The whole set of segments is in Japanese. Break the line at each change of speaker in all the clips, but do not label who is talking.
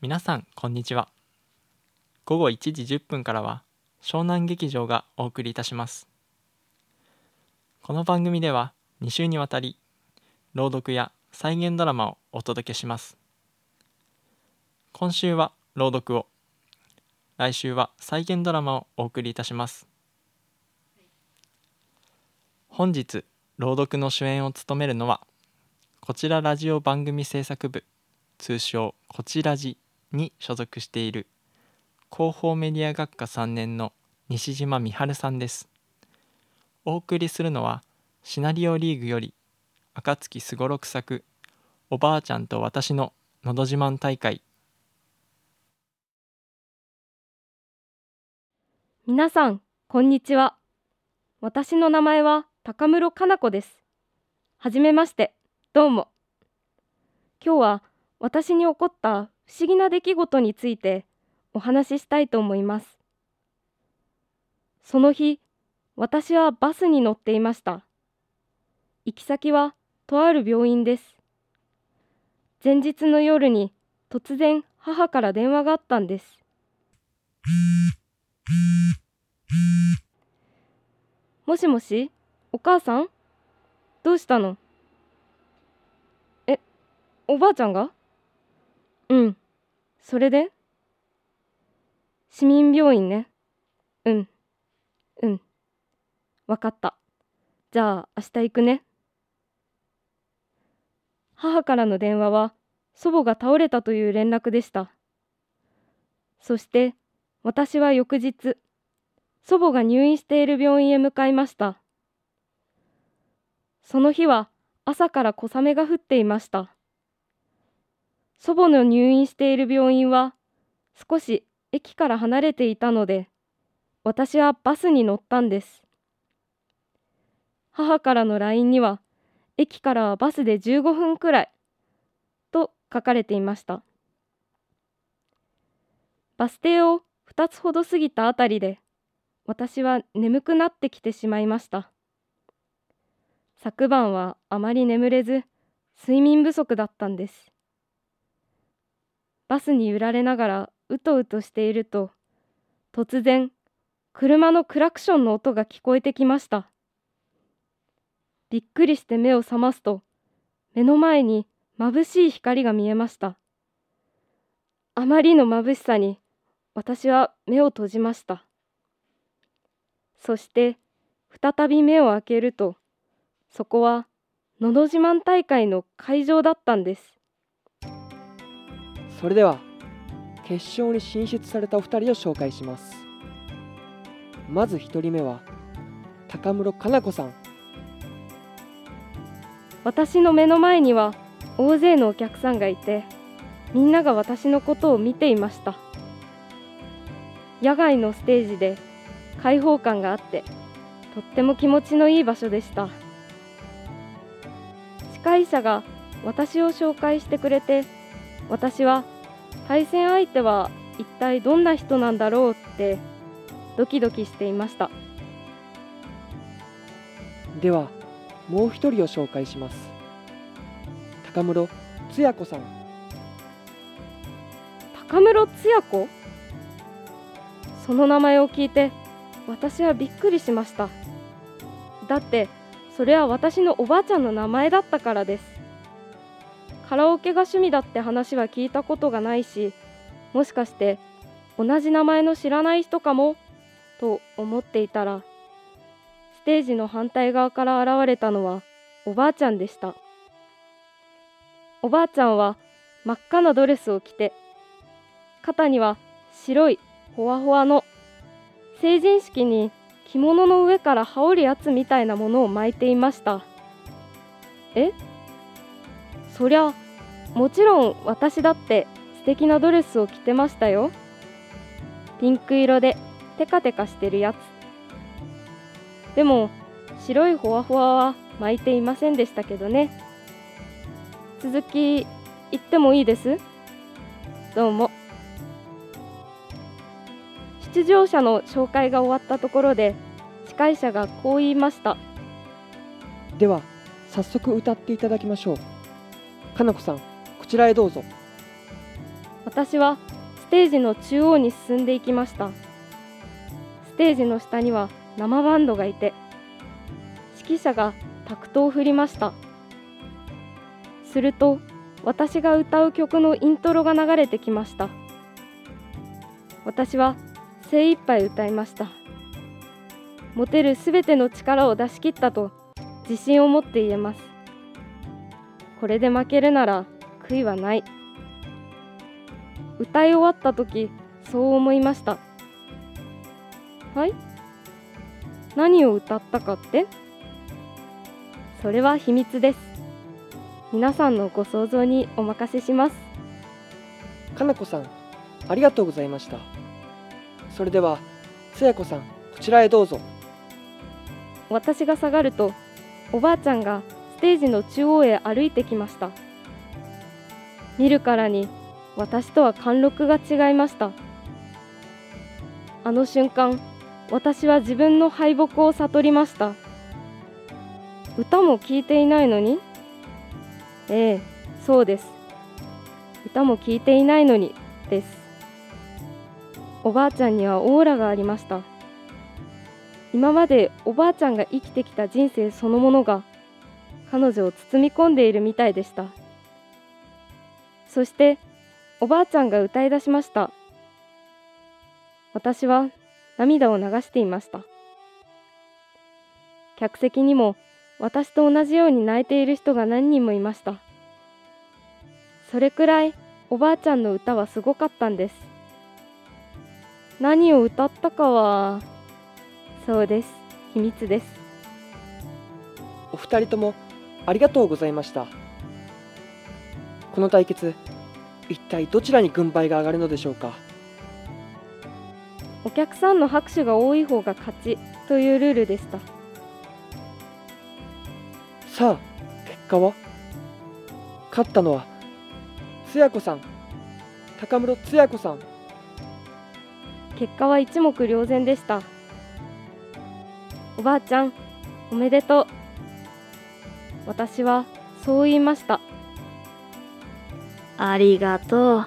皆さんこんにちは。午後1時10分からは湘南劇場がお送りいたします。この番組では2週にわたり朗読や再現ドラマをお届けします。今週は朗読を来週は再現ドラマをお送りいたします。本日朗読の主演を務めるのはこちらラジオ番組制作部通称こちらじに所属している。広報メディア学科3年の西島美春さんです。お送りするのはシナリオリーグより暁すごろく作おばあちゃんと私ののど自慢大会。
皆さんこんにちは。私の名前は高室かな子です。はじめましてどうも。今日は私に起こった不思議な出来事についてお話ししたいと思います。その日私はバスに乗っていました。行き先はとある病院です。前日の夜に突然母から電話があったんです。もしもしお母さん？どうしたの？えおばあちゃんが？うん。それで？市民病院ね。うん。うん。わかった。じゃあ明日行くね。母からの電話は祖母が倒れたという連絡でした。そして私は翌日祖母が入院している病院へ向かいました。その日は朝から小雨が降っていました。祖母の入院している病院は少し駅から離れていたので私はバスに乗ったんです。母からの LINE には駅からはバスで15分くらいと書かれていました。バス停を2つほど過ぎたあたりで私は眠くなってきてしまいました。昨晩はあまり眠れず睡眠不足だったんです。バスに揺られながらうとうとしていると突然車のクラクションの音が聞こえてきました。びっくりして目を覚ますと目の前に眩しい光が見えました。あまりの眩しさに私は目を閉じました。そして再び目を開けるとそこは「のど自慢大会」の会場だったんです。
それでは決勝に進出されたお二人を紹介します。まず一人目は高室かな子さん。
私の目の前には大勢のお客さんがいてみんなが私のことを見ていました。野外のステージで開放感があってとっても気持ちのいい場所でした。司会者が私を紹介してくれて私は対戦相手は一体どんな人なんだろうってドキドキしていました。
ではもう一人を紹介します。高室つや子さん。
高室つや子？その名前を聞いて私はびっくりしました。だってそれは私のおばあちゃんの名前だったからですカラオケが趣味だって話は聞いたことがないしもしかして同じ名前の知らない人かもと思っていたらステージの反対側から現れたのはおばあちゃんでした。おばあちゃんは真っ赤なドレスを着て肩には白いほわほわの成人式に着物の上から羽織るやつみたいなものを巻いていました。え？そりゃもちろん私だって素敵なドレスを着てましたよ。ピンク色でテカテカしてるやつ。でも白いほわほわは巻いていませんでしたけどね。続き言ってもいいです？どうも。出場者の紹介が終わったところで司会者がこう言いました。
では早速歌っていただきましょう。かなこさんこちらへどうぞ。
私はステージの中央に進んでいきました。ステージの下には生バンドがいて指揮者がタクトを振りました。すると私が歌う曲のイントロが流れてきました。私は精一杯歌いました。持てるすべての力を出し切ったと自信を持って言えます。これで負けるなら悔いはない。歌い終わった時そう思いました。はい？何を歌ったかって？それは秘密です。皆さんのご想像にお任せします。
かなこさんありがとうございました。それではつやこさんこちらへどうぞ。
私が下がるとおばあちゃんがステージの中央へ歩いてきました。見るからに私とは貫禄が違いました。あの瞬間私は自分の敗北を悟りました。歌も聴いていないのに？ええそうです。歌も聴いていないのにです。おばあちゃんにはオーラがありました。今までおばあちゃんが生きてきた人生そのものが彼女を包み込んでいるみたいでした。そしておばあちゃんが歌い出しました。私は涙を流していました。客席にも私と同じように泣いている人が何人もいました。それくらいおばあちゃんの歌はすごかったんです。何を歌ったかはそうです。秘密です。
お二人ともありがとうございました。この対決一体どちらに軍配が上がるのでしょうか？
お客さんの拍手が多い方が勝ちというルールでした。
さあ結果は？勝ったのはつや子さん。高室つや子さん。
結果は一目瞭然でした。おばあちゃんおめでとう私はそう言いました。
ありがとう、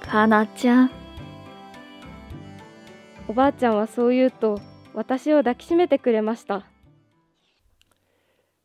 かなちゃん。
おばあちゃんはそう言うと私を抱きしめてくれました。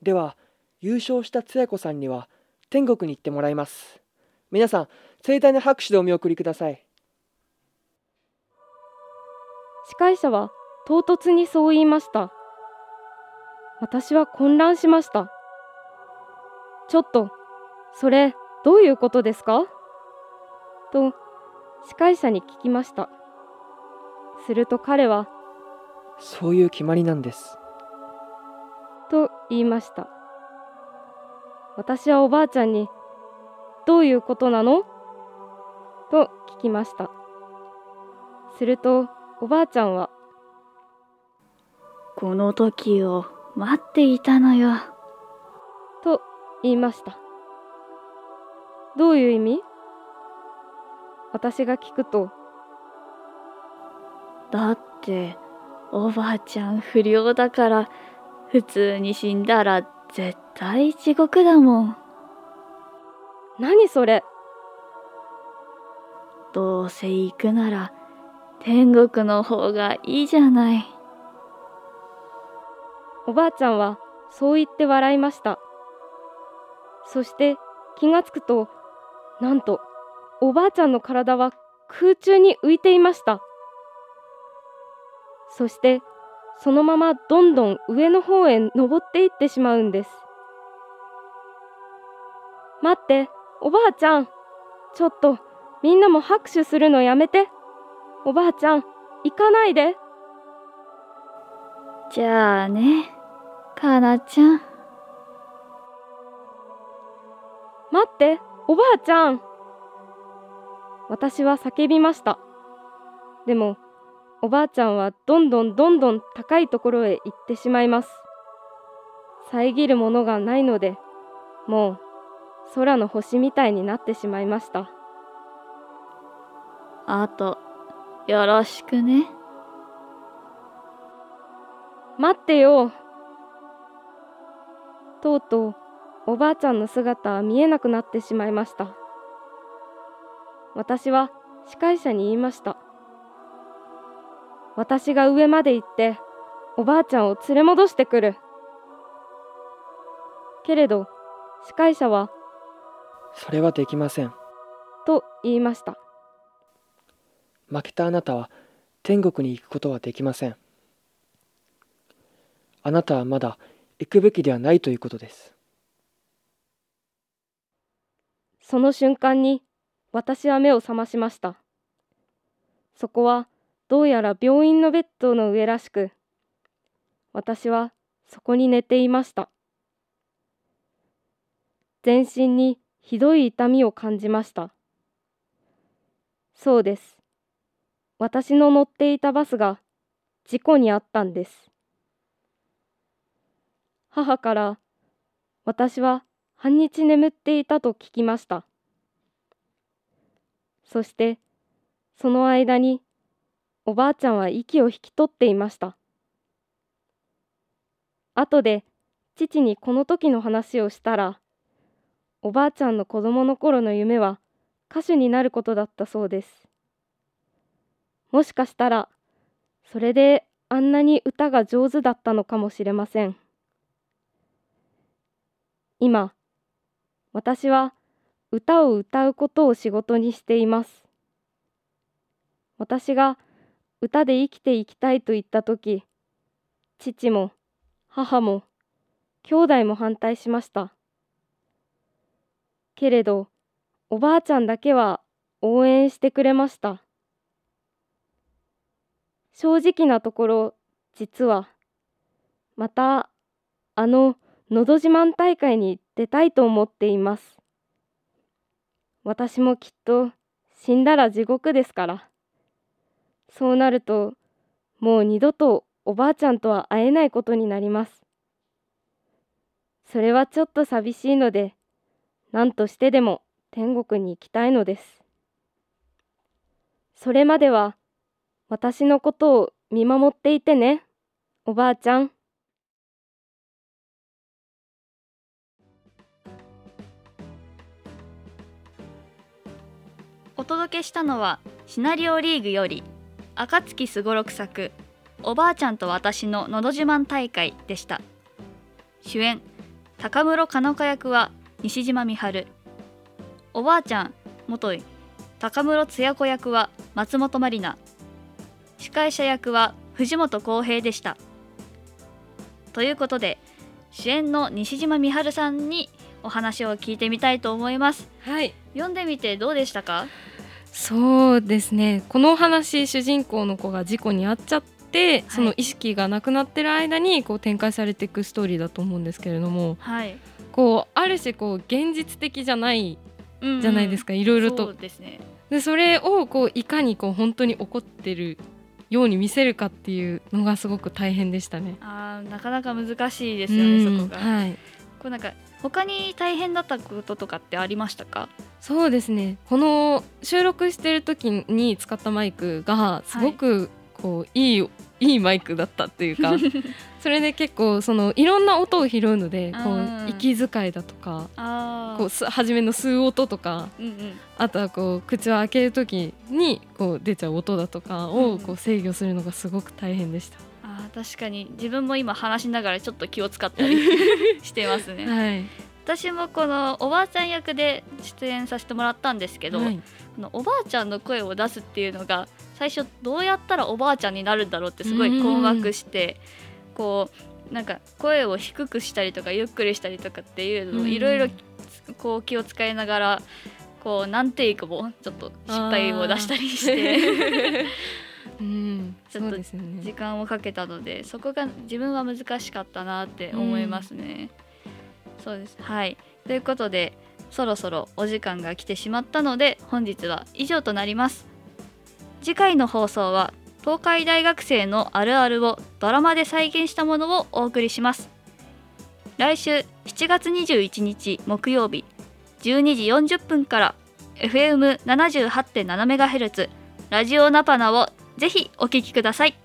では優勝したつや子さんには天国に行ってもらいます。皆さん盛大な拍手でお見送りください。
司会者は唐突にそう言いました。私は混乱しましたちょっとそれどういうことですか？と司会者に聞きました。すると彼は
そういう決まりなんです。
と言いました。私はおばあちゃんにどういうことなの？と聞きました。するとおばあちゃんは
この時を待っていたのよ。
と言いました。どういう意味？私が聞くと。
だって、おばあちゃん不良だから、普通に死んだら絶対地獄だもん。
何それ？
どうせ行くなら、天国の方がいいじゃない。
おばあちゃんはそう言って笑いましたそして気がつくとなんとおばあちゃんの体は空中に浮いていました。そしてそのままどんどん上の方へ登っていってしまうんです。待っておばあちゃんちょっとみんなも拍手するのやめて。おばあちゃん行かないで。
じゃあね、かなちゃん。
待っておばあちゃん。私は叫びました。でもおばあちゃんはどんどんどんどん高いところへ行ってしまいます。遮るものがないのでもう空の星みたいになってしまいました。
あと、よろしくね。
待ってよ。とうとうおばあちゃんの姿は見えなくなってしまいました。私は司会者に言いました。私が上まで行っておばあちゃんを連れ戻してくる。けれど司会者は
それはできません。
と言いました。
負けたあなたは天国に行くことはできません。あなたはまだ行くべきではないということです
その瞬間に私は目を覚ましました。そこはどうやら病院のベッドの上らしく私はそこに寝ていました。全身にひどい痛みを感じました。そうです。私の乗っていたバスが事故にあったんです。母から私は半日眠っていたと聞きました。そしてその間におばあちゃんは息を引き取っていました。後で父にこの時の話をしたらおばあちゃんの子供の頃の夢は歌手になることだったそうです。もしかしたらそれであんなに歌が上手だったのかもしれません。今私は歌を歌うことを仕事にしています。私が歌で生きていきたいと言った時父も母も兄弟も反対しました。けれどおばあちゃんだけは応援してくれました。正直なところ実はまたあののど自慢大会に出たいと思っています。私もきっと死んだら地獄ですから。そうなるともう二度とおばあちゃんとは会えないことになります。それはちょっと寂しいので何としてでも天国に行きたいのです。それまでは私のことを見守っていてねおばあちゃん。
お届けしたのはシナリオリーグより暁すごろく作おばあちゃんと私ののど自慢大会でした。主演高室かのか役は西島美春おばあちゃん元井高室つや子役は松本まりな。司会者役は藤本浩平でした。ということで主演の西島美春さんにお話を聞いてみたいと思います。
はい。
読んでみてどうでしたか？
そうですね。このお話主人公の子が事故に遭っちゃって、その意識がなくなってる間にこう展開されていくストーリーだと思うんですけれども
はい。
こうある種こう現実的じゃないじゃないです
か
か、いろいろと。
そうですね。
でそれをこういかにこう本当に起こってるように見せるかっていうのがすごく大変でしたね。
あーなかなか難しいですよね、
うん
そこが、
はい
こうなんか他に大変だったこととかってありましたか？
そうですね。この収録してる時に使ったマイクがすごくこういい、い、いマイクだったっていうか それで結構そのいろんな音を拾うのでこ
うん。
う息遣いだとか
あ
こうす初めの吸う音とか
うんうん。
あとはこう口を開ける時にこう出ちゃう音だとか
うん
をこう制御するのがすごく大変でした。
あー確かに。自分も今話しながらちょっと気を使ったり してますね。
はい、
私もこのおばあちゃん役で出演させてもらったんですけど、
はい。
このおばあちゃんの声を出すっていうのが最初どうやったらおばあちゃんになるんだろうってすごい困惑して、こうなんか声を低くしたりとかゆっくりしたりとかっていうのをいろいろこう気を使いながらこう何テイクもちょっと失敗を出したりして
うん、
ちょっと時
ね。
間をかけたのでそこが自分は難しかったなって思いますね。そうですはいということでそろそろお時間が来てしまったので本日は以上となります。次回の放送は東海大学生のあるあるをドラマで再現したものをお送りします。来週7月21日木曜日12時40分から FM78.7MHz ラジオナパナをぜひお聴きください。